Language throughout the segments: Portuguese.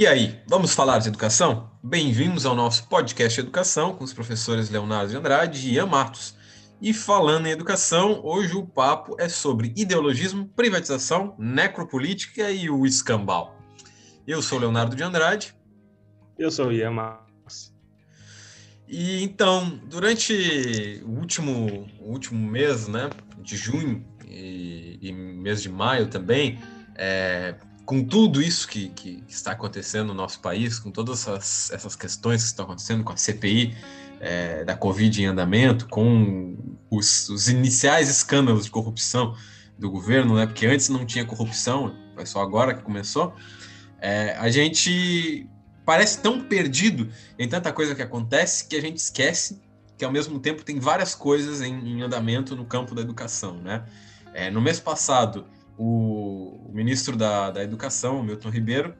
E aí, vamos falar de educação? Bem-vindos ao nosso podcast Educação com os professores Leonardo de Andrade e Ian Matos. E falando em educação, hoje o papo é sobre ideologismo, privatização, necropolítica e o escambau. Eu sou Leonardo de Andrade. Eu sou o Ian Matos. E então, durante o último, o último mês, né, de junho e, e mês de maio também, é, com tudo isso que, que, está acontecendo no nosso país, com todas essas, essas questões que estão acontecendo com a CPI é, da Covid em andamento, com os, os, iniciais escândalos de corrupção do governo, né? Porque antes não tinha corrupção, foi só agora que começou. É, a gente parece tão perdido em tanta coisa que acontece que a gente esquece que ao mesmo tempo tem várias coisas em, em andamento no campo da educação, né? É, no mês passado o, o ministro da, da Educação, Milton Ribeiro,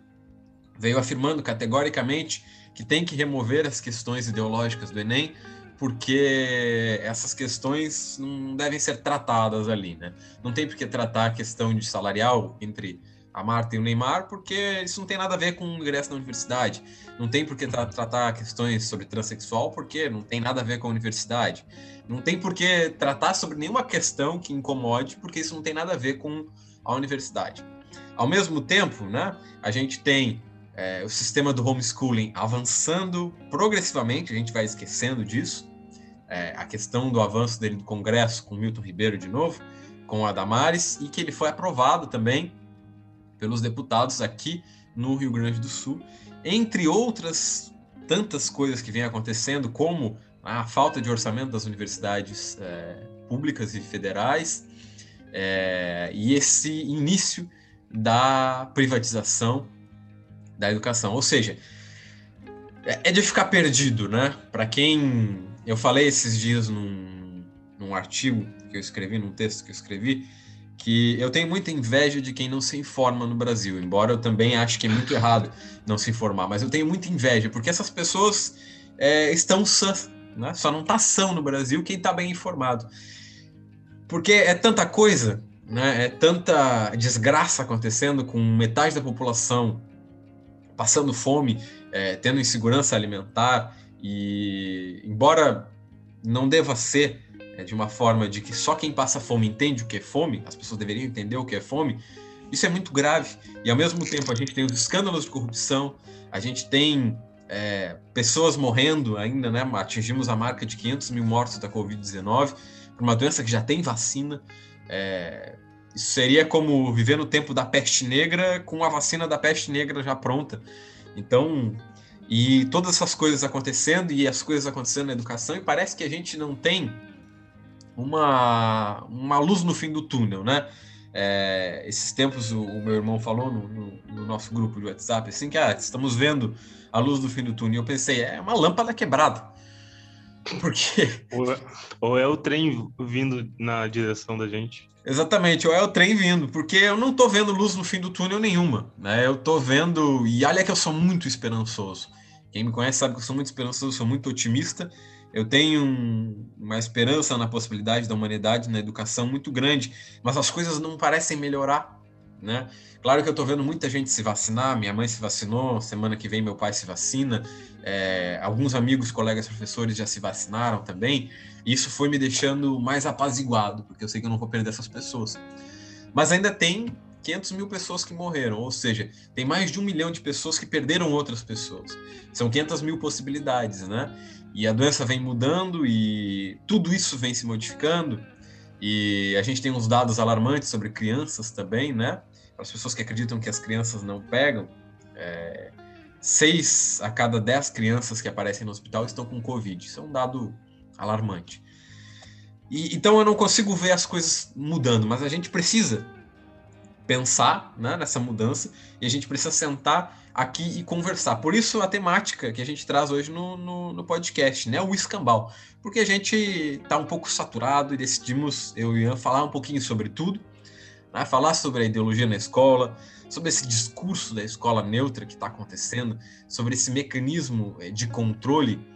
veio afirmando categoricamente que tem que remover as questões ideológicas do Enem, porque essas questões não devem ser tratadas ali, né? Não tem por que tratar a questão de salarial entre a Marta e o Neymar, porque isso não tem nada a ver com o ingresso na universidade. Não tem por que tra tratar questões sobre transexual, porque não tem nada a ver com a universidade. Não tem por que tratar sobre nenhuma questão que incomode, porque isso não tem nada a ver com a universidade. Ao mesmo tempo, né, a gente tem é, o sistema do homeschooling avançando progressivamente, a gente vai esquecendo disso. É, a questão do avanço dele do Congresso com Milton Ribeiro de novo, com a Damares, e que ele foi aprovado também pelos deputados aqui no Rio Grande do Sul, entre outras tantas coisas que vêm acontecendo, como a falta de orçamento das universidades é, públicas e federais, é, e esse início da privatização da educação. Ou seja, é, é de ficar perdido, né? Para quem. Eu falei esses dias num, num artigo que eu escrevi, num texto que eu escrevi, que eu tenho muita inveja de quem não se informa no Brasil, embora eu também ache que é muito errado não se informar, mas eu tenho muita inveja, porque essas pessoas é, estão sãs, né? só não está são no Brasil quem está bem informado. Porque é tanta coisa, né? é tanta desgraça acontecendo com metade da população passando fome, é, tendo insegurança alimentar, e embora não deva ser é, de uma forma de que só quem passa fome entende o que é fome, as pessoas deveriam entender o que é fome, isso é muito grave. E ao mesmo tempo a gente tem os escândalos de corrupção, a gente tem é, pessoas morrendo ainda, né? Atingimos a marca de 500 mil mortos da Covid-19 por uma doença que já tem vacina. É, isso seria como viver no tempo da peste negra com a vacina da peste negra já pronta. Então, e todas essas coisas acontecendo e as coisas acontecendo na educação, e parece que a gente não tem uma, uma luz no fim do túnel, né? É, esses tempos o, o, meu irmão falou no, no, no, nosso grupo de WhatsApp assim que ah, estamos vendo a luz do fim do túnel. Eu pensei é uma lâmpada quebrada, porque ou é, ou é o trem vindo na direção da gente. Exatamente, ou é o trem vindo, porque eu não tô vendo luz no fim do túnel nenhuma, né? Eu tô vendo e olha que eu sou muito esperançoso. Quem me conhece sabe que eu sou muito esperançoso, sou muito otimista eu tenho um, uma esperança na possibilidade da humanidade na educação muito grande, mas as coisas não parecem melhorar, né? Claro que eu estou vendo muita gente se vacinar, minha mãe se vacinou, semana que vem meu pai se vacina, é, alguns amigos, colegas, professores já se vacinaram também, e isso foi me deixando mais apaziguado, porque eu sei que eu não vou perder essas pessoas. Mas ainda tem 500 mil pessoas que morreram, ou seja, tem mais de um milhão de pessoas que perderam outras pessoas. São 500 mil possibilidades, né? E a doença vem mudando e tudo isso vem se modificando. E a gente tem uns dados alarmantes sobre crianças também, né? As pessoas que acreditam que as crianças não pegam, é, seis a cada dez crianças que aparecem no hospital estão com Covid. Isso é um dado alarmante. E, então eu não consigo ver as coisas mudando, mas a gente precisa pensar né, nessa mudança e a gente precisa sentar aqui e conversar. Por isso a temática que a gente traz hoje no, no, no podcast, né, o escambau, porque a gente está um pouco saturado e decidimos, eu e Ian, falar um pouquinho sobre tudo, né, falar sobre a ideologia na escola, sobre esse discurso da escola neutra que está acontecendo, sobre esse mecanismo eh, de controle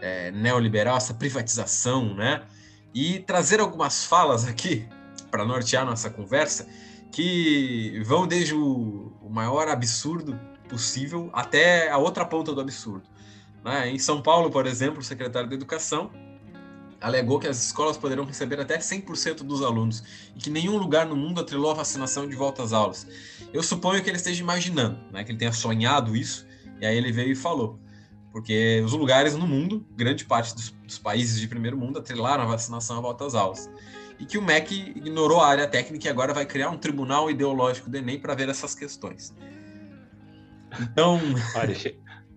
é, neoliberal, essa privatização, né, e trazer algumas falas aqui para nortear nossa conversa que vão desde o, o maior absurdo possível até a outra ponta do absurdo. Né? Em São Paulo, por exemplo, o secretário da Educação alegou que as escolas poderão receber até 100% dos alunos e que nenhum lugar no mundo atrelou a vacinação de volta às aulas. Eu suponho que ele esteja imaginando, né, que ele tenha sonhado isso, e aí ele veio e falou. Porque os lugares no mundo, grande parte dos, dos países de primeiro mundo, atrelaram a vacinação à volta às aulas. E que o MEC ignorou a área técnica e agora vai criar um tribunal ideológico do Enem para ver essas questões. Então. Olha,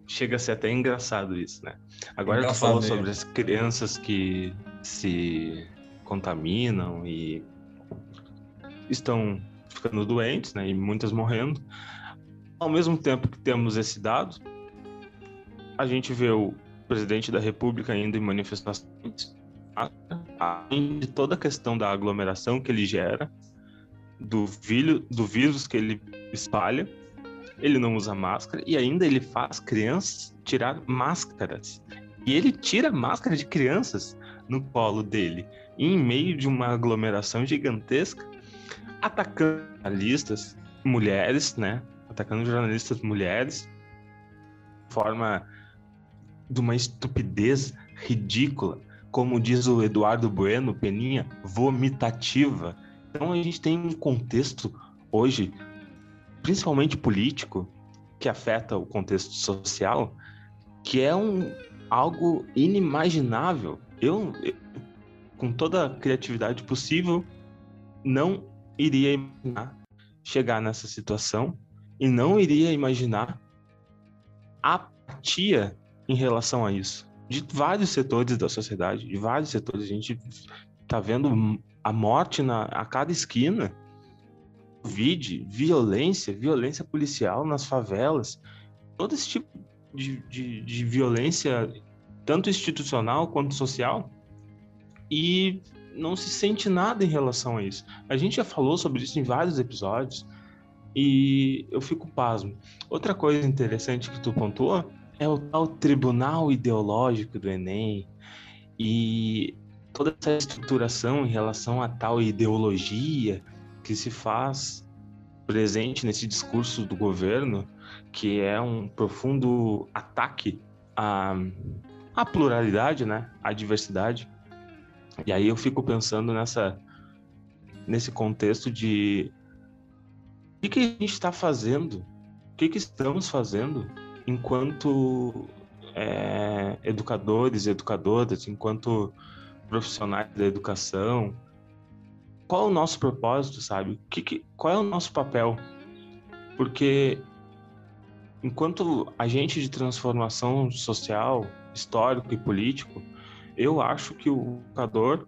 chega a ser até engraçado isso, né? Agora engraçado tu falou mesmo. sobre as crianças que se contaminam e estão ficando doentes, né? E muitas morrendo. Ao mesmo tempo que temos esse dado, a gente vê o presidente da República indo em manifestações, além de toda a questão da aglomeração que ele gera, do, vilho, do vírus que ele espalha, ele não usa máscara e ainda ele faz crianças tirar máscaras. E ele tira máscara de crianças no colo dele, em meio de uma aglomeração gigantesca, atacando jornalistas, mulheres, né? Atacando jornalistas mulheres, forma de uma estupidez ridícula, como diz o Eduardo Bueno, Peninha, vomitativa. Então a gente tem um contexto hoje principalmente político, que afeta o contexto social, que é um algo inimaginável. Eu, eu com toda a criatividade possível, não iria imaginar chegar nessa situação e não iria imaginar apatia em relação a isso. De vários setores da sociedade, de vários setores, a gente está vendo a morte na, a cada esquina Covid, violência, violência policial nas favelas, todo esse tipo de, de, de violência, tanto institucional quanto social, e não se sente nada em relação a isso. A gente já falou sobre isso em vários episódios e eu fico pasmo. Outra coisa interessante que tu pontuou é o tal tribunal ideológico do Enem e toda essa estruturação em relação a tal ideologia que se faz presente nesse discurso do governo, que é um profundo ataque à, à pluralidade, né, à diversidade. E aí eu fico pensando nessa nesse contexto de o que, que a gente está fazendo, o que, que estamos fazendo enquanto é, educadores e educadoras, enquanto profissionais da educação, qual é o nosso propósito, sabe? Que, que, qual é o nosso papel? Porque enquanto agente de transformação social, histórico e político, eu acho que o educador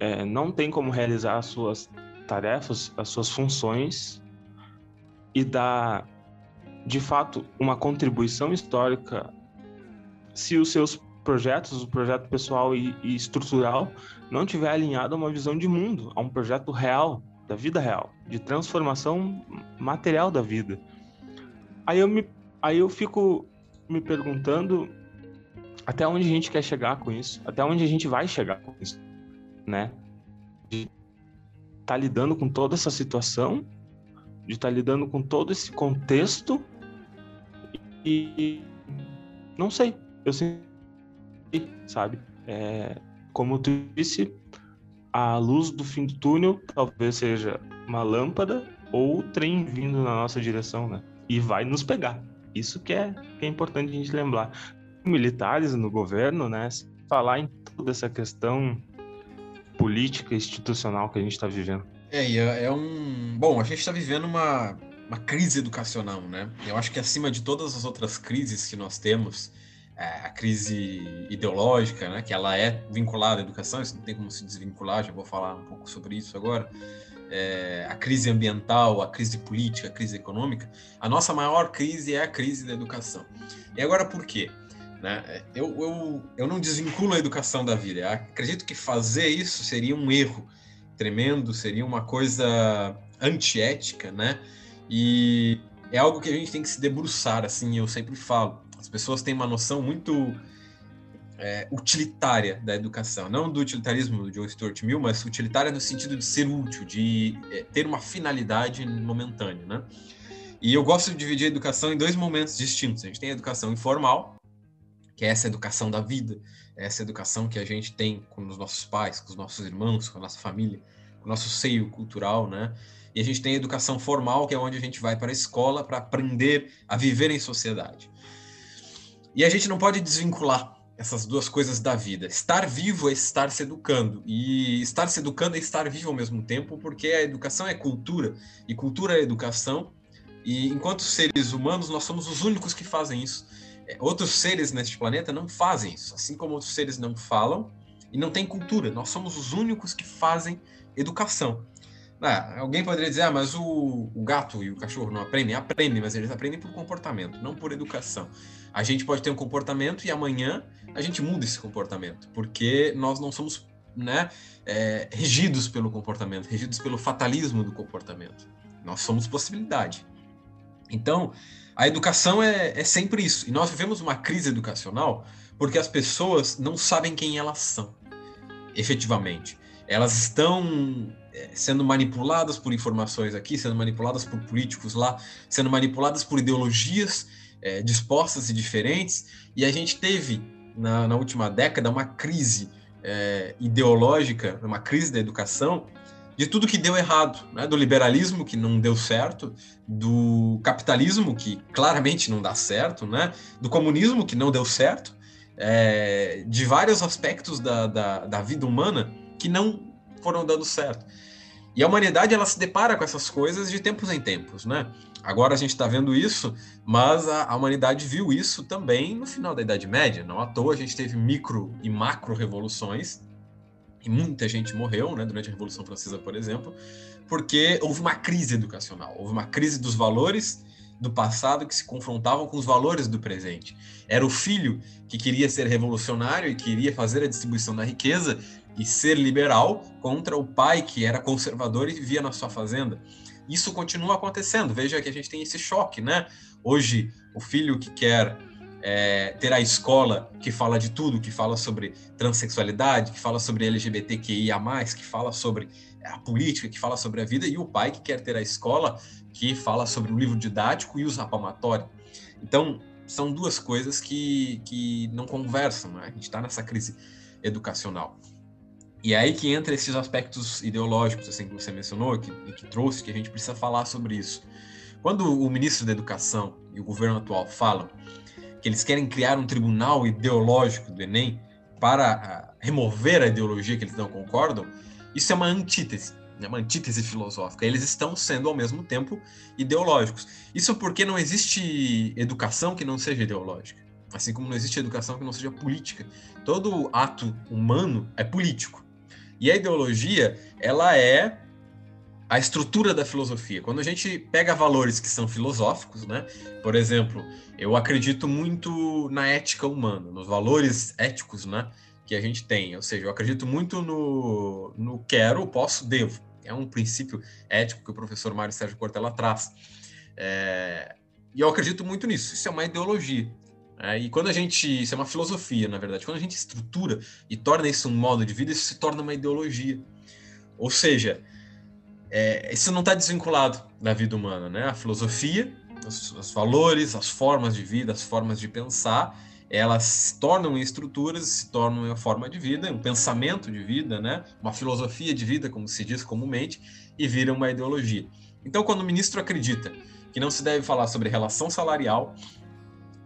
é, não tem como realizar as suas tarefas, as suas funções e dar, de fato, uma contribuição histórica se os seus projetos, o projeto pessoal e, e estrutural, não tiver alinhado a uma visão de mundo, a um projeto real, da vida real, de transformação material da vida. Aí eu, me, aí eu fico me perguntando até onde a gente quer chegar com isso, até onde a gente vai chegar com isso, né? De estar tá lidando com toda essa situação, de estar tá lidando com todo esse contexto e não sei, eu sinto sabe? É, como tu disse, a luz do fim do túnel talvez seja uma lâmpada ou trem vindo na nossa direção, né? E vai nos pegar. Isso que é, que é importante a gente lembrar. Militares no governo, né? Falar em toda essa questão política institucional que a gente está vivendo. É, é, é um. Bom, a gente está vivendo uma, uma crise educacional, né? Eu acho que acima de todas as outras crises que nós temos, a crise ideológica, né, que ela é vinculada à educação, isso não tem como se desvincular, já vou falar um pouco sobre isso agora, é, a crise ambiental, a crise política, a crise econômica, a nossa maior crise é a crise da educação. E agora por quê? Né? Eu, eu, eu não desvinculo a educação da vida, eu acredito que fazer isso seria um erro tremendo, seria uma coisa antiética, né? E é algo que a gente tem que se debruçar, assim, eu sempre falo as pessoas têm uma noção muito é, utilitária da educação, não do utilitarismo do John Stuart Mill, mas utilitária no sentido de ser útil, de é, ter uma finalidade momentânea, né? E eu gosto de dividir a educação em dois momentos distintos. A gente tem a educação informal, que é essa educação da vida, é essa educação que a gente tem com os nossos pais, com os nossos irmãos, com a nossa família, com o nosso seio cultural, né? E a gente tem a educação formal, que é onde a gente vai para a escola para aprender a viver em sociedade. E a gente não pode desvincular essas duas coisas da vida. Estar vivo é estar se educando. E estar se educando é estar vivo ao mesmo tempo, porque a educação é cultura, e cultura é educação. E enquanto seres humanos, nós somos os únicos que fazem isso. É, outros seres neste planeta não fazem isso. Assim como outros seres não falam e não têm cultura. Nós somos os únicos que fazem educação. Ah, alguém poderia dizer, ah, mas o, o, gato e o cachorro não aprendem? Aprendem, mas eles aprendem por comportamento, não por educação. A gente pode ter um comportamento e amanhã a gente muda esse comportamento, porque nós não somos né, é, regidos pelo comportamento, regidos pelo fatalismo do comportamento. Nós somos possibilidade. Então, a educação é, é sempre isso. E nós vivemos uma crise educacional porque as pessoas não sabem quem elas são, efetivamente. Elas estão é, sendo manipuladas por informações aqui, sendo manipuladas por políticos lá, sendo manipuladas por ideologias é, dispostas e diferentes. E a gente teve, na, na última década, uma crise é, ideológica, uma crise da educação, de tudo que deu errado, né? do liberalismo que não deu certo, do capitalismo que claramente não dá certo, né? do comunismo que não deu certo, é, de vários aspectos da, da, da vida humana que não foram dando certo. E a humanidade ela se depara com essas coisas de tempos em tempos, né? Agora a gente está vendo isso, mas a, a, humanidade viu isso também no final da Idade Média. Não à toa a gente teve micro e macro revoluções e muita gente morreu, né? Durante a Revolução Francesa, por exemplo, porque houve uma crise educacional, houve uma crise dos valores do passado que se confrontavam com os valores do presente. Era o filho que queria ser revolucionário e queria fazer a distribuição da riqueza e ser liberal contra o pai que era conservador e vivia na sua fazenda. Isso continua acontecendo. Veja que a gente tem esse choque, né? Hoje, o filho que quer é, ter a escola que fala de tudo, que fala sobre transexualidade, que fala sobre LGBTQIA+, que fala sobre a política, que fala sobre a vida, e o pai que quer ter a escola que fala sobre o livro didático e o zapamatório. Então, são duas coisas que, que não conversam, né? A gente está nessa crise educacional. E é aí que entra esses aspectos ideológicos, assim, que você mencionou, que, que trouxe, que a gente precisa falar sobre isso. Quando o ministro da Educação e o governo atual falam que eles querem criar um tribunal ideológico do Enem para ah, remover a ideologia que eles não concordam, isso é uma antítese é uma antítese filosófica. Eles estão sendo, ao mesmo tempo, ideológicos. Isso porque não existe educação que não seja ideológica. Assim como não existe educação que não seja política. Todo ato humano é político. E a ideologia, ela é a estrutura da filosofia. Quando a gente pega valores que são filosóficos, né? Por exemplo, eu acredito muito na ética humana, nos valores éticos, né? Que a gente tem. Ou seja, eu acredito muito no, no quero, posso, devo é um princípio ético que o professor Mário Sérgio Cortella traz. É, e eu acredito muito nisso. Isso é uma ideologia. É, e quando a gente. Isso é uma filosofia, na verdade. Quando a gente estrutura e torna isso um modo de vida, isso se torna uma ideologia. Ou seja, é, isso não está desvinculado da vida humana, né? A filosofia, os, os valores, as formas de vida, as formas de pensar elas se tornam estruturas, se tornam uma forma de vida, um pensamento de vida, né? uma filosofia de vida, como se diz comumente, e viram uma ideologia. Então, quando o ministro acredita que não se deve falar sobre relação salarial,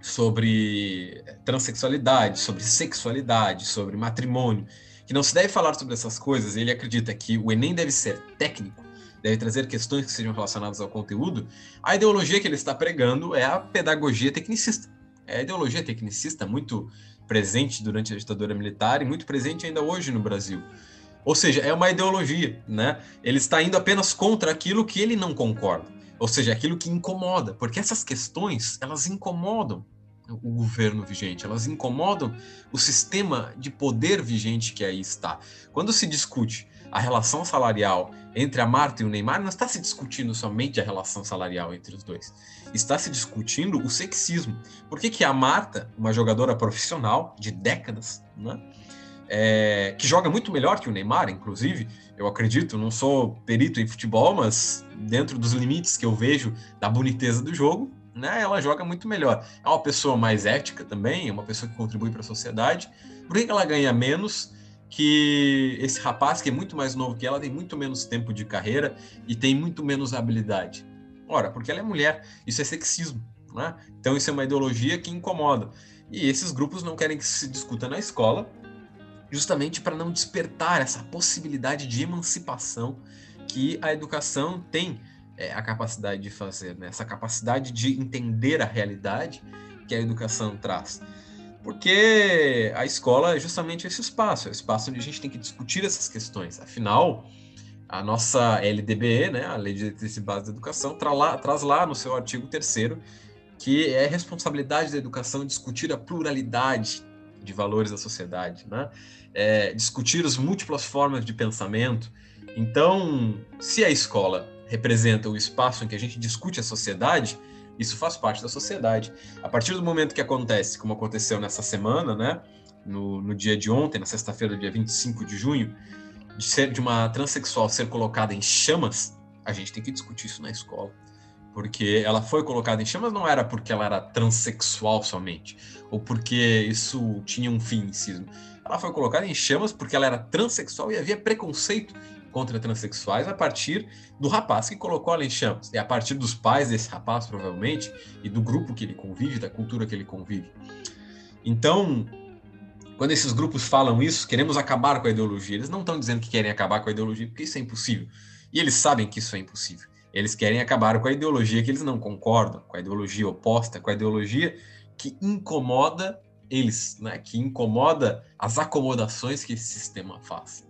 sobre transexualidade, sobre sexualidade, sobre matrimônio, que não se deve falar sobre essas coisas, ele acredita que o Enem deve ser técnico, deve trazer questões que sejam relacionadas ao conteúdo, a ideologia que ele está pregando é a pedagogia tecnicista é a ideologia tecnicista muito presente durante a ditadura militar e muito presente ainda hoje no Brasil. Ou seja, é uma ideologia, né? Ele está indo apenas contra aquilo que ele não concorda, ou seja, aquilo que incomoda, porque essas questões, elas incomodam o governo vigente, elas incomodam o sistema de poder vigente que aí está. Quando se discute a relação salarial entre a Marta e o Neymar, não está se discutindo somente a relação salarial entre os dois está se discutindo o sexismo. Por que, que a Marta, uma jogadora profissional de décadas, né, é, que joga muito melhor que o Neymar, inclusive, eu acredito, não sou perito em futebol, mas dentro dos limites que eu vejo da boniteza do jogo, né, ela joga muito melhor. É uma pessoa mais ética também, é uma pessoa que contribui para a sociedade. Por que ela ganha menos que esse rapaz, que é muito mais novo que ela, tem muito menos tempo de carreira e tem muito menos habilidade? Ora, porque ela é mulher. Isso é sexismo. Né? Então, isso é uma ideologia que incomoda. E esses grupos não querem que se discuta na escola, justamente para não despertar essa possibilidade de emancipação que a educação tem é, a capacidade de fazer, né? essa capacidade de entender a realidade que a educação traz. Porque a escola é justamente esse espaço, é o espaço onde a gente tem que discutir essas questões. Afinal, a nossa LDBE, né, a Lei de Diretrizes e Bases da Educação, traz lá, traz lá no seu artigo 3 que é responsabilidade da educação discutir a pluralidade de valores da sociedade, né? É, discutir as múltiplas formas de pensamento. Então, se a escola representa o espaço em que a gente discute a sociedade, isso faz parte da sociedade. A partir do momento que acontece, como aconteceu nessa semana, né, no, no dia de ontem, na sexta-feira, dia 25 de junho, de ser de uma transexual ser colocada em chamas, a gente tem que discutir isso na escola. Porque ela foi colocada em chamas não era porque ela era transexual somente, ou porque isso tinha um fim em si. Ela foi colocada em chamas porque ela era transexual e havia preconceito contra transexuais a partir do rapaz que colocou ela em chamas. E a partir dos pais desse rapaz, provavelmente, e do grupo que ele convive, da cultura que ele convive. Então, quando esses grupos falam isso, queremos acabar com a ideologia, eles não estão dizendo que querem acabar com a ideologia, porque isso é impossível. E eles sabem que isso é impossível. Eles querem acabar com a ideologia que eles não concordam, com a ideologia oposta, com a ideologia que incomoda eles, né? que incomoda as acomodações que esse sistema faz.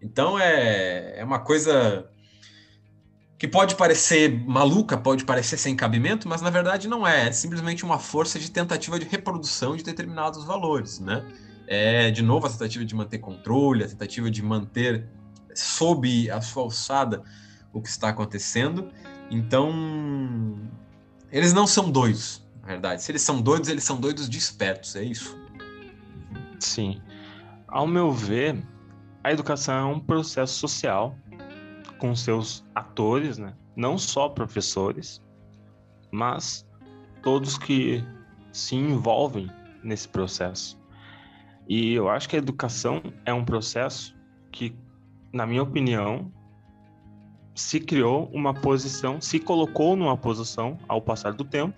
Então é, é uma coisa que pode parecer maluca, pode parecer sem cabimento, mas na verdade não é. É simplesmente uma força de tentativa de reprodução de determinados valores, né? É, de novo, a tentativa de manter controle, a tentativa de manter sob a sua alçada o que está acontecendo. Então, eles não são doidos, na verdade. Se eles são doidos, eles são doidos de espertos, é isso. Sim. Ao meu ver, a educação é um processo social com seus atores, né? não só professores, mas todos que se envolvem nesse processo. E eu acho que a educação é um processo que, na minha opinião, se criou uma posição, se colocou numa posição, ao passar do tempo,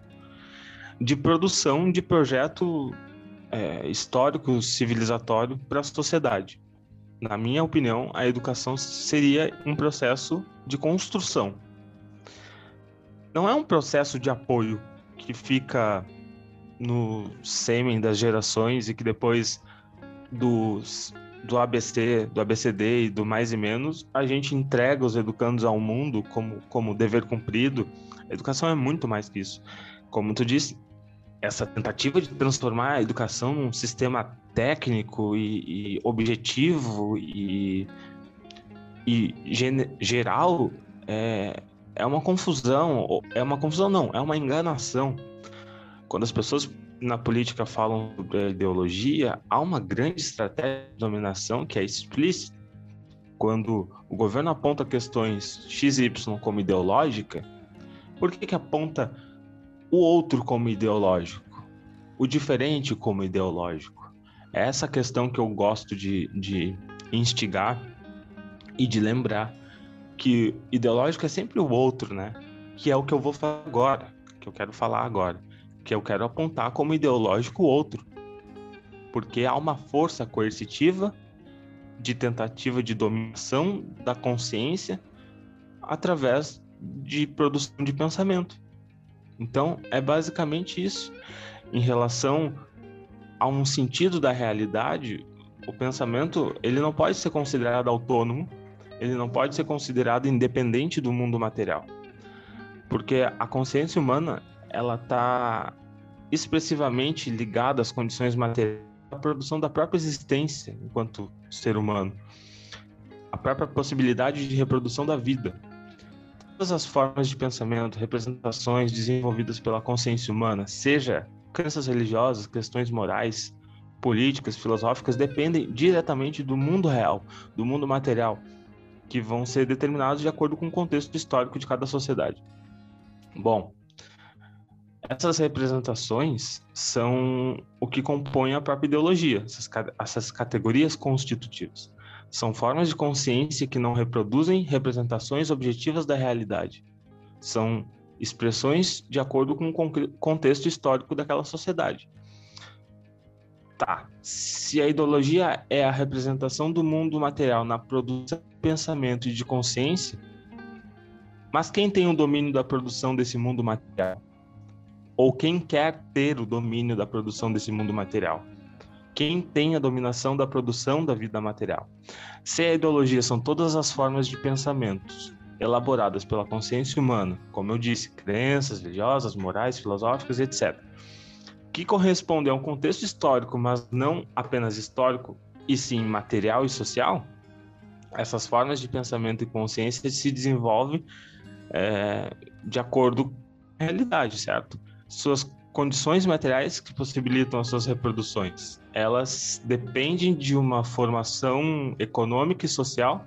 de produção de projeto é, histórico, civilizatório para a sociedade na minha opinião, a educação seria um processo de construção. Não é um processo de apoio que fica no sêmen das gerações e que depois dos, do ABC, do ABCD e do mais e menos, a gente entrega os educandos ao mundo como, como dever cumprido. A educação é muito mais que isso. Como tu disse, essa tentativa de transformar a educação num sistema técnico e, e objetivo e, e geral é, é uma confusão, é uma confusão não, é uma enganação. Quando as pessoas na política falam sobre ideologia, há uma grande estratégia de dominação que é explícita. Quando o governo aponta questões XY como ideológica, por que, que aponta o outro como ideológico, o diferente como ideológico. É essa questão que eu gosto de, de instigar e de lembrar que ideológico é sempre o outro, né? Que é o que eu vou falar agora, que eu quero falar agora, que eu quero apontar como ideológico o outro. Porque há uma força coercitiva de tentativa de dominação da consciência através de produção de pensamento. Então, é basicamente isso. Em relação a um sentido da realidade, o pensamento ele não pode ser considerado autônomo, ele não pode ser considerado independente do mundo material, porque a consciência humana ela está expressivamente ligada às condições materiais da produção da própria existência enquanto ser humano, a própria possibilidade de reprodução da vida todas as formas de pensamento, representações desenvolvidas pela consciência humana, seja crenças religiosas, questões morais, políticas, filosóficas dependem diretamente do mundo real, do mundo material, que vão ser determinados de acordo com o contexto histórico de cada sociedade. Bom, essas representações são o que compõe a própria ideologia, essas, essas categorias constitutivas. São formas de consciência que não reproduzem representações objetivas da realidade. São expressões de acordo com o contexto histórico daquela sociedade. Tá, se a ideologia é a representação do mundo material na produção de pensamento e de consciência, mas quem tem o domínio da produção desse mundo material? Ou quem quer ter o domínio da produção desse mundo material? Quem tem a dominação da produção da vida material? Se a ideologia são todas as formas de pensamentos elaboradas pela consciência humana, como eu disse, crenças religiosas, morais, filosóficas, etc., que correspondem a um contexto histórico, mas não apenas histórico, e sim material e social, essas formas de pensamento e consciência se desenvolvem é, de acordo com a realidade, certo? Suas condições materiais que possibilitam as suas reproduções, elas dependem de uma formação econômica e social.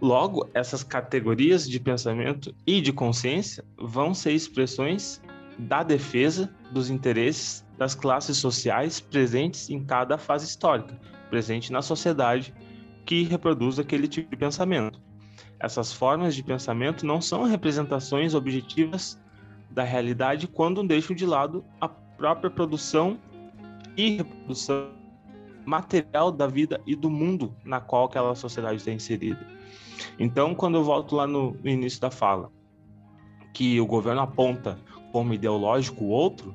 Logo, essas categorias de pensamento e de consciência vão ser expressões da defesa dos interesses das classes sociais presentes em cada fase histórica, presente na sociedade que reproduz aquele tipo de pensamento. Essas formas de pensamento não são representações objetivas da realidade quando deixam de lado a própria produção e reprodução material da vida e do mundo na qual aquela sociedade está inserida. Então, quando eu volto lá no, no início da fala, que o governo aponta como ideológico o outro,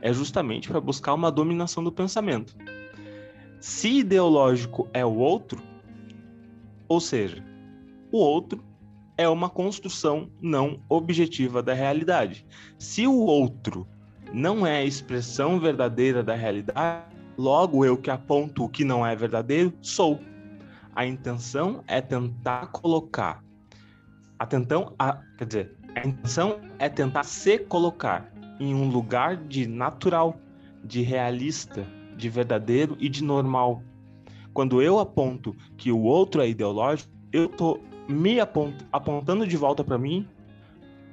é justamente para buscar uma dominação do pensamento. Se ideológico é o outro, ou seja, o outro é uma construção não objetiva da realidade. Se o outro não é a expressão verdadeira da realidade, logo eu que aponto o que não é verdadeiro sou. A intenção é tentar colocar. A a, quer dizer, a intenção é tentar se colocar em um lugar de natural, de realista, de verdadeiro e de normal. Quando eu aponto que o outro é ideológico, eu tô me apont apontando de volta para mim,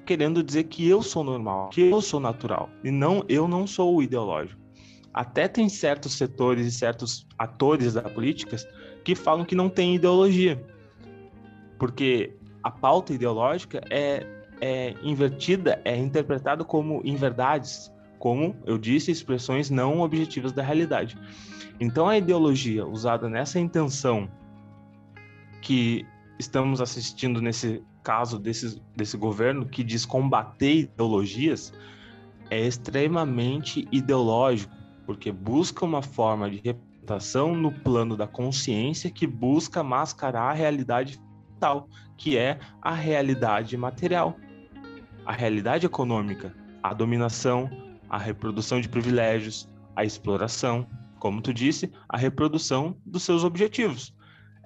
querendo dizer que eu sou normal, que eu sou natural e não eu não sou o ideológico. Até tem certos setores e certos atores da política que falam que não tem ideologia, porque a pauta ideológica é é invertida, é interpretado como inverdades, como eu disse, expressões não objetivas da realidade. Então a ideologia usada nessa intenção que estamos assistindo nesse caso desse, desse governo que diz combater ideologias é extremamente ideológico, porque busca uma forma de representação no plano da consciência que busca mascarar a realidade tal, que é a realidade material a realidade econômica, a dominação, a reprodução de privilégios, a exploração, como tu disse, a reprodução dos seus objetivos.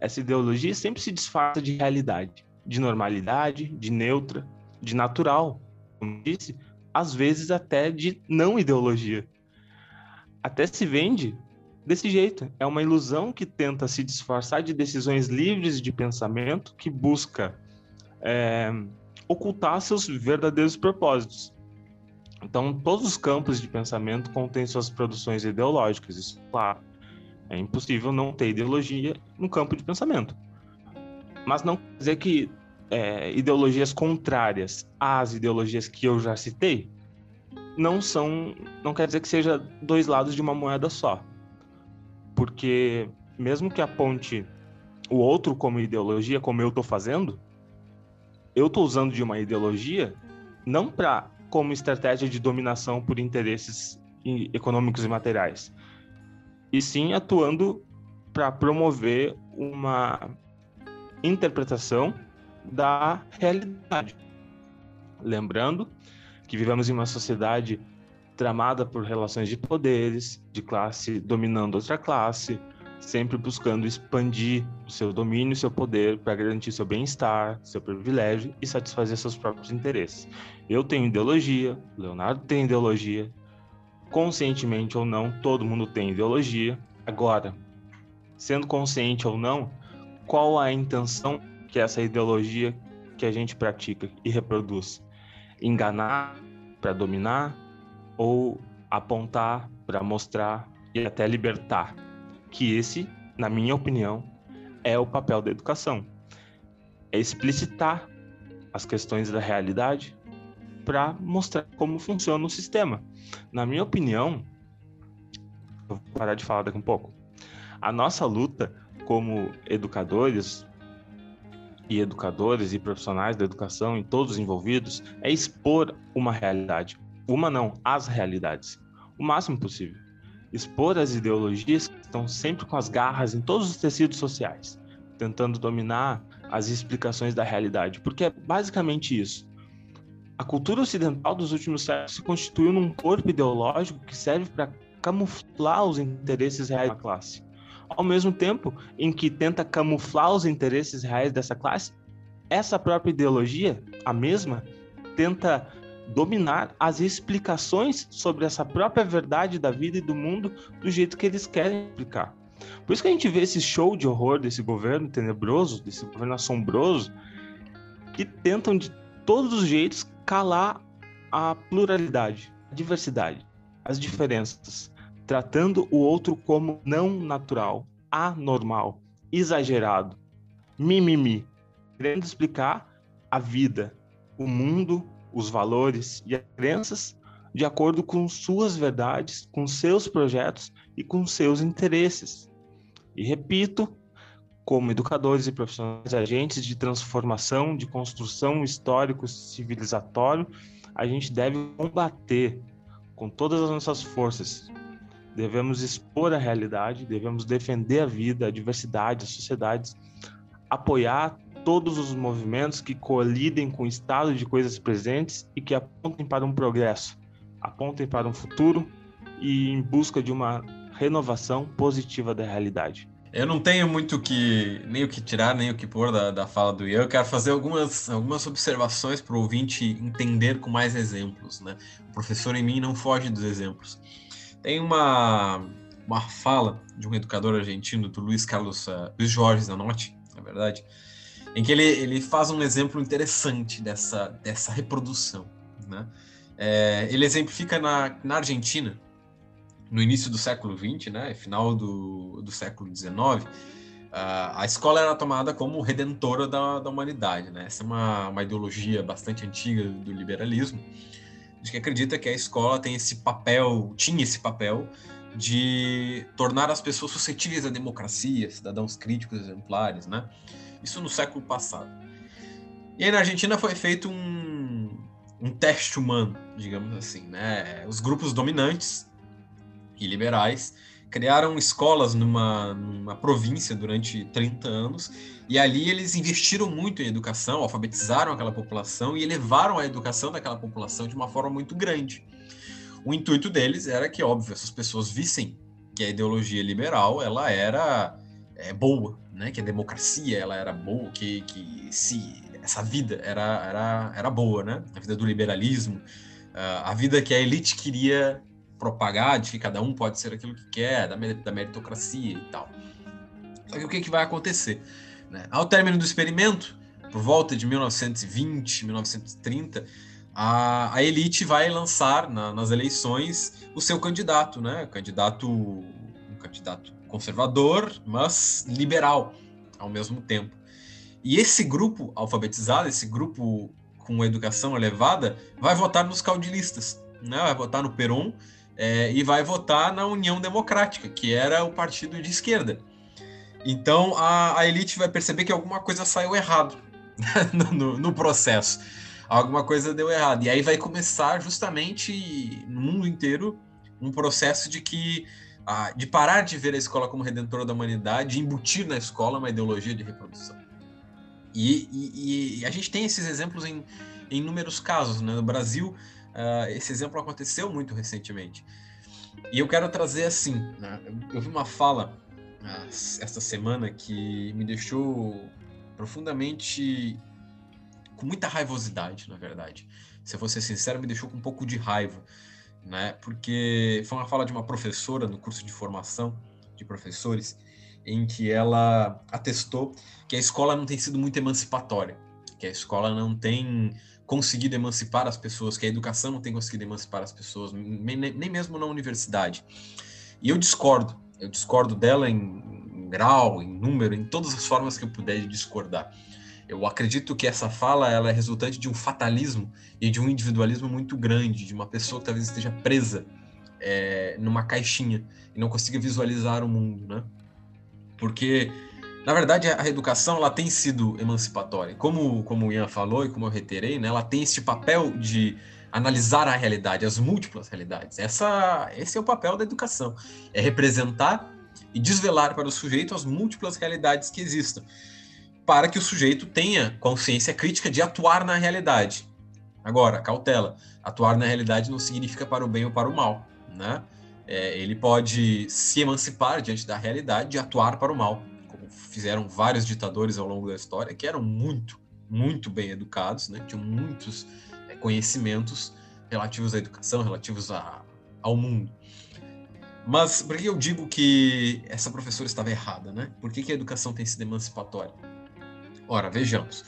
Essa ideologia sempre se disfarça de realidade, de normalidade, de neutra, de natural, como disse, às vezes até de não ideologia. Até se vende desse jeito. É uma ilusão que tenta se disfarçar de decisões livres de pensamento, que busca é, ocultar seus verdadeiros propósitos. Então, todos os campos de pensamento contêm suas produções ideológicas, isso claro. É impossível não ter ideologia no campo de pensamento. Mas não quer dizer que é, ideologias contrárias às ideologias que eu já citei não são, não quer dizer que seja dois lados de uma moeda só. Porque mesmo que aponte o outro como ideologia, como eu estou fazendo, eu estou usando de uma ideologia não para como estratégia de dominação por interesses econômicos e materiais, e sim atuando para promover uma interpretação da realidade. Lembrando que vivemos em uma sociedade tramada por relações de poderes, de classe dominando outra classe, sempre buscando expandir o seu domínio, seu poder para garantir seu bem-estar, seu privilégio e satisfazer seus próprios interesses. Eu tenho ideologia, Leonardo tem ideologia, conscientemente ou não, todo mundo tem ideologia, Agora, sendo consciente ou não, qual a intenção que essa ideologia que a gente pratica e reproduz? Enganar para dominar ou apontar para mostrar e até libertar? Que esse, na minha opinião, é o papel da educação. É explicitar as questões da realidade para mostrar como funciona o sistema. Na minha opinião, vou parar de falar daqui um pouco. A nossa luta como educadores e educadores e profissionais da educação e todos envolvidos é expor uma realidade. Uma não, as realidades. O máximo possível. Expor as ideologias que estão sempre com as garras em todos os tecidos sociais, tentando dominar as explicações da realidade, porque é basicamente isso. A cultura ocidental dos últimos séculos se constituiu num corpo ideológico que serve para camuflar os interesses reais da classe. Ao mesmo tempo em que tenta camuflar os interesses reais dessa classe, essa própria ideologia, a mesma, tenta dominar as explicações sobre essa própria verdade da vida e do mundo do jeito que eles querem explicar. Por isso que a gente vê esse show de horror desse governo tenebroso, desse governo assombroso, que tentam de todos os jeitos calar a pluralidade, a diversidade, as diferenças, tratando o outro como não natural, anormal, exagerado, mimimi, querendo explicar a vida, o mundo, os valores e as crenças de acordo com suas verdades, com seus projetos e com seus interesses. E repito, como educadores e profissionais, agentes de transformação, de construção histórico civilizatório, a gente deve combater com todas as nossas forças. Devemos expor a realidade, devemos defender a vida, a diversidade, as sociedades, apoiar todos os movimentos que colidem com o estado de coisas presentes e que apontem para um progresso, apontem para um futuro e em busca de uma renovação positiva da realidade. Eu não tenho muito que nem o que tirar, nem o que pôr da, da fala do Ian. Eu quero fazer algumas, algumas observações para o ouvinte entender com mais exemplos. Né? O professor em mim não foge dos exemplos. Tem uma, uma fala de um educador argentino, do Luiz Carlos uh, Luiz Jorge Zanotti, na verdade, em que ele, ele faz um exemplo interessante dessa, dessa reprodução. Né? É, ele exemplifica na, na Argentina, no início do século XX, né, final do, do século XIX, a escola era tomada como redentora da, da humanidade. Né? Essa é uma, uma ideologia bastante antiga do liberalismo, de que acredita que a escola tem esse papel, tinha esse papel de tornar as pessoas suscetíveis à democracia, cidadãos críticos exemplares, né? Isso no século passado. E aí na Argentina foi feito um, um teste humano, digamos assim, né? Os grupos dominantes e liberais criaram escolas numa, numa província durante 30 anos e ali eles investiram muito em educação, alfabetizaram aquela população e elevaram a educação daquela população de uma forma muito grande. O intuito deles era que, óbvio, essas pessoas vissem que a ideologia liberal ela era é, boa, né? Que a democracia ela era boa, que, que se essa vida era, era, era boa, né? A vida do liberalismo, a vida que a elite queria propagar de que cada um pode ser aquilo que quer, da, meritocracia e tal. Só que o que, que vai acontecer? Né? Ao término do experimento, por volta de 1920, 1930, a, a elite vai lançar na, nas eleições o seu candidato, né? Candidato, um candidato conservador, mas liberal ao mesmo tempo. E esse grupo alfabetizado, esse grupo com educação elevada, vai votar nos caudilistas, né? Vai votar no Peron é, e vai votar na União Democrática, que era o partido de esquerda. Então a, a elite vai perceber que alguma coisa saiu errado no, no, processo. Alguma coisa deu errado. E aí vai começar justamente no mundo inteiro um processo de que de parar de ver a escola como redentora da humanidade, embutir na escola uma ideologia de reprodução. E, e, e a gente tem esses exemplos em, em inúmeros casos. Né? No Brasil, Uh, esse exemplo aconteceu muito recentemente. E eu quero trazer assim, né? eu vi uma fala uh, semana que me deixou profundamente com muita raivosidade, na verdade. Se eu vou ser sincero, me deixou com um pouco de raiva, né? Porque foi uma fala de uma professora no curso de formação de professores em que ela atestou que a escola não tem sido muito emancipatória, que a escola não tem conseguido emancipar as pessoas, que a educação não tem conseguido emancipar as pessoas, nem, mesmo na universidade. E eu discordo, eu discordo dela em, em grau, em número, em todas as formas que eu puder discordar. Eu acredito que essa fala ela é resultante de um fatalismo e de um individualismo muito grande, de uma pessoa que talvez esteja presa é, numa caixinha e não consiga visualizar o mundo, né? Porque, na verdade, a educação ela tem sido emancipatória. Como, como o Ian falou e como eu reiterei, né, ela tem esse papel de analisar a realidade, as múltiplas realidades. Essa, esse é o papel da educação, é representar e desvelar para o sujeito as múltiplas realidades que existem, para que o sujeito tenha consciência crítica de atuar na realidade. Agora, cautela, atuar na realidade não significa para o bem ou para o mal, né? É, ele pode se emancipar diante da realidade e atuar para o mal, fizeram vários ditadores ao longo da história, que eram muito, muito bem educados, né? tinham muitos é, conhecimentos relativos à educação, relativos a, ao mundo. Mas por que eu digo que essa professora estava errada, né? Por que, que a educação tem sido emancipatória? Ora, vejamos.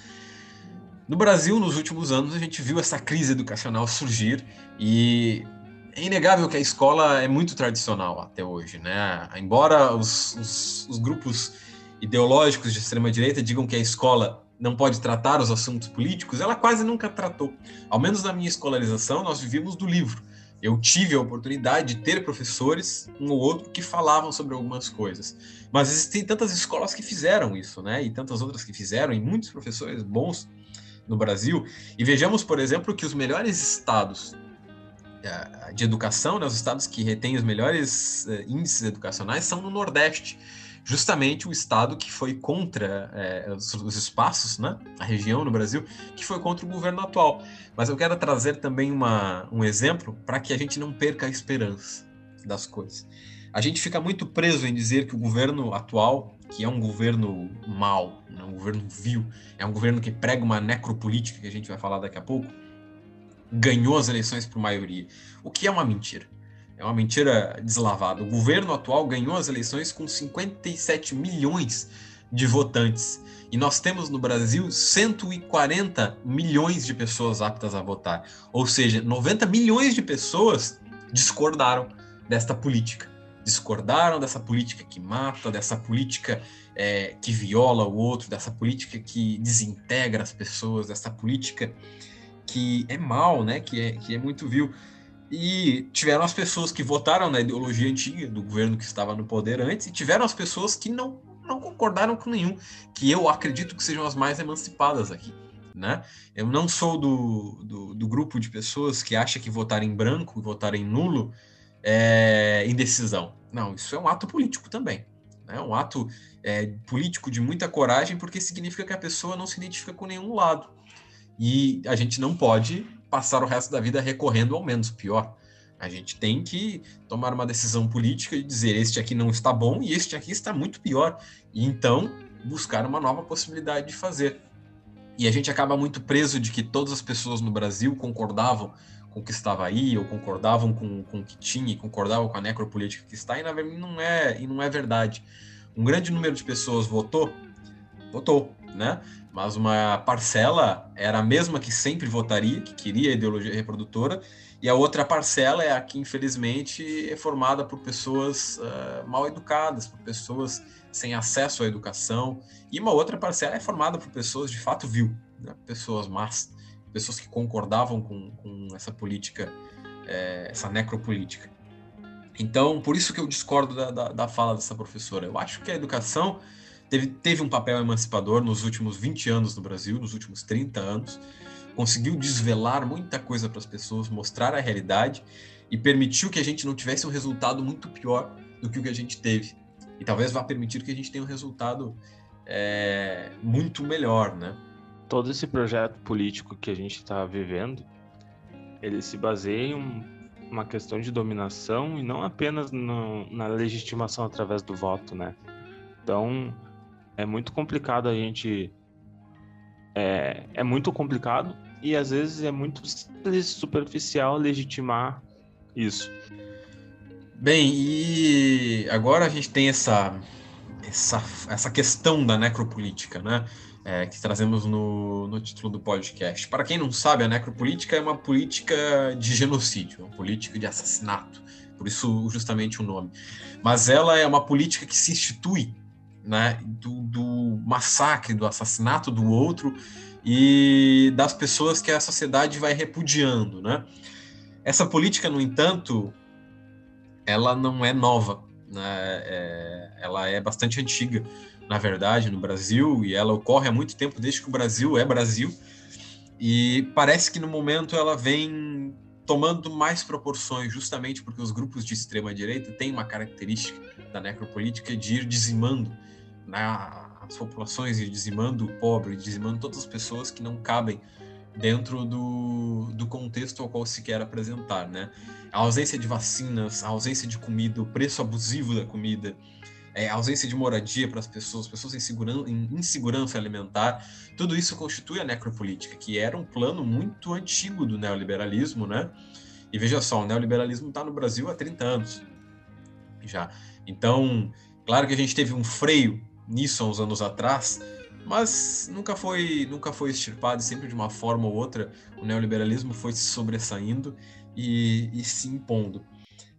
No Brasil, nos últimos anos, a gente viu essa crise educacional surgir e é inegável que a escola é muito tradicional até hoje, né? Embora os, os, os grupos ideológicos de extrema-direita digam que a escola não pode tratar os assuntos políticos, ela quase nunca tratou. Ao menos na minha escolarização, nós vivíamos do livro. Eu tive a oportunidade de ter professores, um ou outro, que falavam sobre algumas coisas. Mas existem tantas escolas que fizeram isso, né? E tantas outras que fizeram, e muitos professores bons no Brasil. E vejamos, por exemplo, que os melhores estados eh, de educação, né, os estados que retêm os melhores uh, índices educacionais são no Nordeste, justamente o estado que foi contra é, os, os, espaços, né, a região no Brasil, que foi contra o governo atual. Mas eu quero trazer também uma, um exemplo para que a gente não perca a esperança das coisas. A gente fica muito preso em dizer que o governo atual, que é um governo mau, né, um governo vil, é um governo que prega uma necropolítica, que a gente vai falar daqui a pouco, ganhou as eleições por maioria, o que é uma mentira. É uma mentira deslavada. O governo atual ganhou as eleições com 57 milhões de votantes. E nós temos no Brasil 140 milhões de pessoas aptas a votar. Ou seja, 90 milhões de pessoas discordaram desta política. Discordaram dessa política que mata, dessa política é, que viola o outro, dessa política que desintegra as pessoas, dessa política que é mal, né? Que é, que é muito vil. E tiveram as pessoas que votaram na ideologia antiga do governo que estava no poder antes, e tiveram as pessoas que não, não concordaram com nenhum, que eu acredito que sejam as mais emancipadas aqui. Né? Eu não sou do, do, do grupo de pessoas que acha que votar em branco e votar em nulo é indecisão. Não, isso é um ato político também. É né? um ato é, político de muita coragem, porque significa que a pessoa não se identifica com nenhum lado. E a gente não pode passar o resto da vida recorrendo ao menos pior. A gente tem que tomar uma decisão política e dizer este aqui não está bom e este aqui está muito pior. E então buscar uma nova possibilidade de fazer. E a gente acaba muito preso de que todas as pessoas no Brasil concordavam com o que estava aí, ou concordavam com, com o que tinha, e concordavam com a necropolítica que está, e na verdade não é, e não é verdade. Um grande número de pessoas votou, votou, né? mas uma parcela era a mesma que sempre votaria, que queria a ideologia reprodutora, e a outra parcela é a que, infelizmente, é formada por pessoas uh, mal educadas, por pessoas sem acesso à educação, e uma outra parcela é formada por pessoas de fato vil, né? pessoas más, pessoas que concordavam com, com essa política, é, essa necropolítica. Então, por isso que eu discordo da, da, da fala dessa professora. Eu acho que a educação teve, teve um papel emancipador nos últimos 20 anos no Brasil, nos últimos 30 anos, conseguiu desvelar muita coisa para as pessoas, mostrar a realidade e permitiu que a gente não tivesse um resultado muito pior do que o que a gente teve. E talvez vá permitir que a gente tenha um resultado é, muito melhor, né? Todo esse projeto político que a gente está vivendo, ele se baseia em uma questão de dominação e não apenas no, na legitimação através do voto, né? Então, é muito complicado a gente. É, é muito complicado e às vezes é muito simples, superficial legitimar isso. Bem, e agora a gente tem essa essa, essa questão da necropolítica, né? É, que trazemos no, no título do podcast. Para quem não sabe, a necropolítica é uma política de genocídio, uma política de assassinato, por isso justamente o nome. Mas ela é uma política que se institui né, do, do massacre, do assassinato do outro e das pessoas que a sociedade vai repudiando. Né? Essa política, no entanto, ela não é nova né? É, ela é bastante antiga, na verdade, no Brasil, e ela ocorre há muito tempo, desde que o Brasil é Brasil, e parece que no momento ela vem tomando mais proporções, justamente porque os grupos de extrema direita têm uma característica da necropolítica de ir dizimando né, as populações, ir dizimando o pobre, dizimando todas as pessoas que não cabem dentro do, do contexto ao qual se quer apresentar, né? A ausência de vacinas, a ausência de comida, o preço abusivo da comida, é, a ausência de moradia para as pessoas, pessoas em, em insegurança alimentar, tudo isso constitui a necropolítica, que era um plano muito antigo do neoliberalismo, né? E veja só, o neoliberalismo está no Brasil há 30 anos já. Então, claro que a gente teve um freio nisso há uns anos atrás, mas nunca foi nunca foi extirpado, sempre de uma forma ou outra o neoliberalismo foi se sobressaindo e, e se impondo.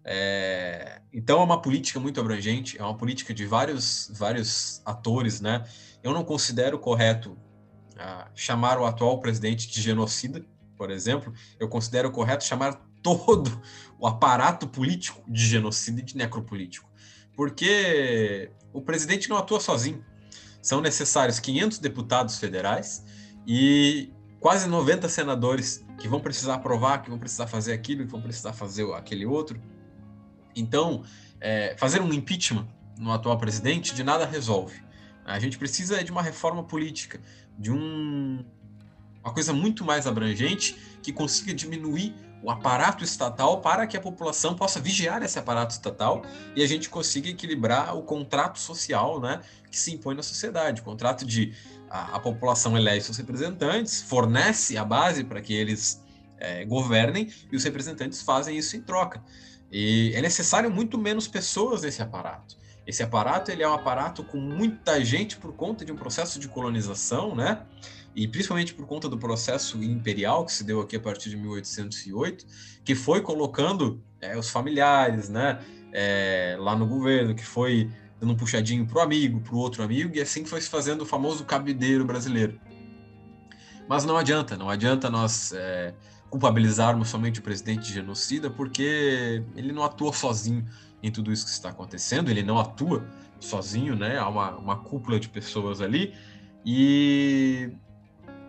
É, então é uma política muito abrangente, é uma política de vários vários atores, né? Eu não considero correto ah, chamar o atual presidente de genocida, por exemplo. Eu considero correto chamar todo o aparato político de genocida e de necropolítico, porque o presidente não atua sozinho são necessários 500 deputados federais e quase 90 senadores que vão precisar aprovar, que vão precisar fazer aquilo, que vão precisar fazer aquele outro. Então, é, fazer um impeachment no atual presidente de nada resolve. A gente precisa de uma reforma política, de um, uma coisa muito mais abrangente que consiga diminuir o aparato estatal para que a população possa vigiar esse aparato estatal e a gente consiga equilibrar o contrato social né, que se impõe na sociedade. O contrato de a, a população elege seus representantes, fornece a base para que eles é, governem e os representantes fazem isso em troca. E é necessário muito menos pessoas nesse aparato. Esse aparato ele é um aparato com muita gente por conta de um processo de colonização, né? E principalmente por conta do processo imperial que se deu aqui a partir de 1808, que foi colocando é, os familiares, né, é, lá no governo, que foi dando um puxadinho pro amigo, pro outro amigo, e assim foi se fazendo o famoso cabideiro brasileiro. Mas não adianta, não adianta nós é, culpabilizarmos somente o presidente de genocida, porque ele não atua sozinho em tudo isso que está acontecendo, ele não atua sozinho, né? Há uma, uma cúpula de pessoas ali, e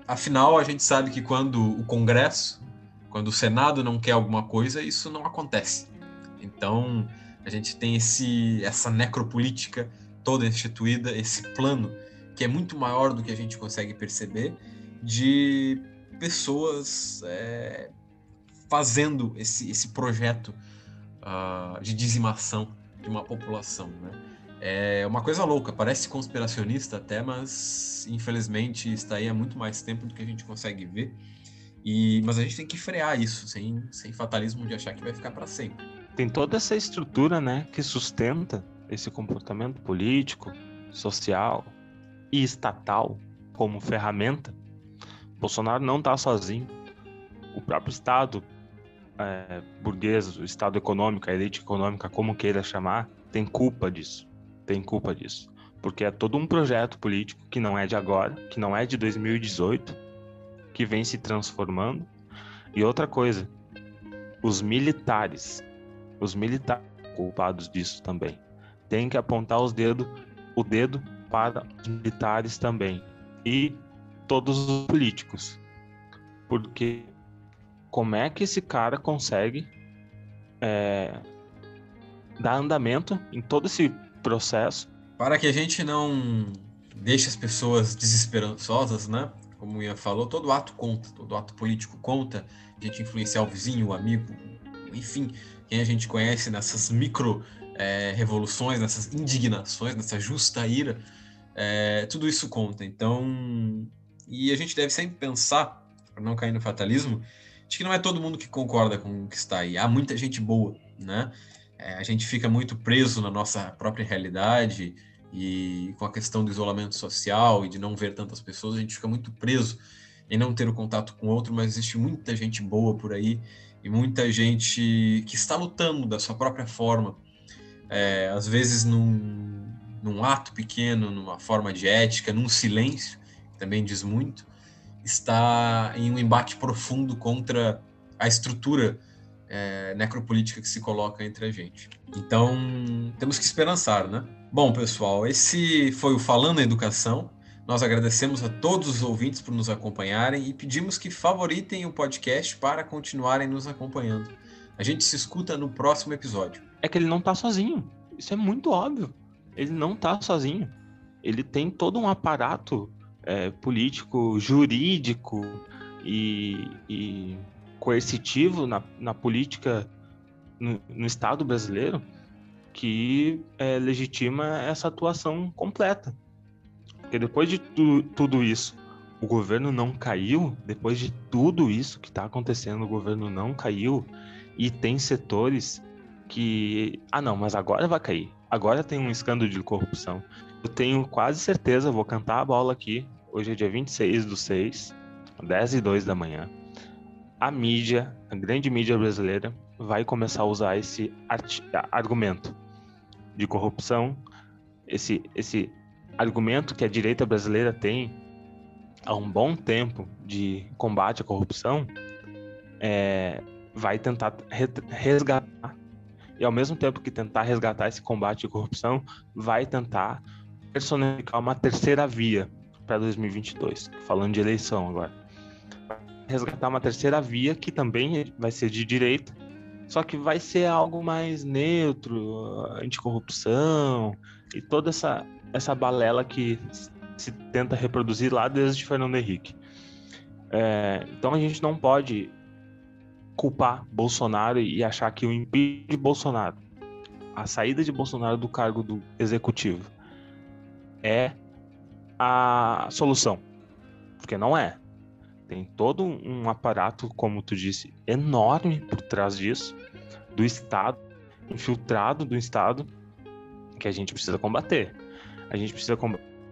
Afinal, a gente sabe que quando o Congresso, quando o Senado não quer alguma coisa, isso não acontece. Então, a gente tem esse, essa necropolítica toda instituída, esse plano que é muito maior do que a gente consegue perceber, de pessoas é, fazendo esse, esse projeto uh, de dizimação de uma população. Né? É uma coisa louca, parece conspiracionista até, mas infelizmente está aí há muito mais tempo do que a gente consegue ver. E, mas a gente tem que frear isso, sem, sem fatalismo de achar que vai ficar para sempre. Tem toda essa estrutura né, que sustenta esse comportamento político, social e estatal como ferramenta. Bolsonaro não está sozinho. O próprio Estado é, burguês, o Estado econômico, a elite econômica, como queira chamar, tem culpa disso tem culpa disso. Porque é todo um projeto político que não é de agora, que não é de 2018, que vem se transformando. E outra coisa, os militares, os militares culpados disso também. Tem que apontar os dedos, o dedo para os militares também e todos os políticos. Porque como é que esse cara consegue é, dar andamento em todo esse processo. Para que a gente não deixe as pessoas desesperançosas, né? Como o Ian falou, todo ato conta, todo ato político conta. A gente influenciar o vizinho, o amigo, enfim, quem a gente conhece nessas micro é, revoluções, nessas indignações, nessa justa ira, é, tudo isso conta. Então, e a gente deve sempre pensar, para não cair no fatalismo, de que não é todo mundo que concorda com o que está aí. Há muita gente boa, né? É, a gente fica muito preso na nossa própria realidade e com a questão do isolamento social e de não ver tantas pessoas, a gente fica muito preso em não ter o contato com outro, mas existe muita gente boa por aí e muita gente que está lutando da sua própria forma, é, às vezes num, num ato pequeno, numa forma de ética, num silêncio, também diz muito, está em um embate profundo contra a estrutura é, necropolítica que se coloca entre a gente. Então, temos que esperançar, né? Bom, pessoal, esse foi o Falando em Educação. Nós agradecemos a todos os ouvintes por nos acompanharem e pedimos que favoritem o podcast para continuarem nos acompanhando. A gente se escuta no próximo episódio. É que ele não está sozinho. Isso é muito óbvio. Ele não está sozinho. Ele tem todo um aparato é, político, jurídico e, e coercitivo na, na política no, no, Estado brasileiro que é, legitima essa atuação completa. Porque depois de tu, tudo isso, o governo não caiu, depois de tudo isso que está acontecendo, o governo não caiu, e tem setores que. Ah, não, mas agora vai cair. Agora tem um escândalo de corrupção. Eu tenho quase certeza, vou cantar a bola aqui. Hoje é dia 26 do 6, 10 e 2 da manhã. A mídia, a grande mídia brasileira, vai começar a usar esse argumento de corrupção, esse, esse argumento que a direita brasileira tem há um bom tempo de combate à corrupção é, vai tentar resgatar e ao mesmo tempo que tentar resgatar esse combate à corrupção vai tentar personificar uma terceira via para 2022 falando de eleição agora resgatar uma terceira via que também vai ser de direita só que vai ser algo mais neutro anticorrupção e toda essa essa balela que se tenta reproduzir lá desde Fernando Henrique. É, então a gente não pode culpar Bolsonaro e achar que o impeachment de Bolsonaro, a saída de Bolsonaro do cargo do executivo, é a solução. Porque não é. Tem todo um aparato, como tu disse, enorme por trás disso, do Estado, infiltrado do Estado, que a gente precisa combater. A gente precisa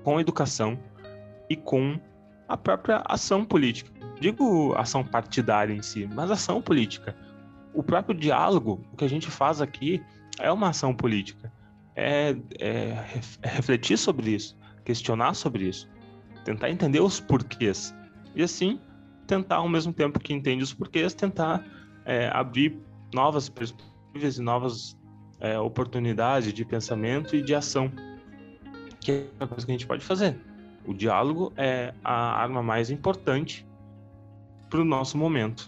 com educação e com a própria ação política. Digo ação partidária em si, mas ação política. O próprio diálogo, o que a gente faz aqui, é uma ação política. É, é, é refletir sobre isso, questionar sobre isso, tentar entender os porquês. E assim, tentar, ao mesmo tempo que entende os porquês, tentar é, abrir novas perspectivas e novas é, oportunidades de pensamento e de ação que é a coisa que a gente pode fazer. O diálogo é a arma mais importante para o nosso momento.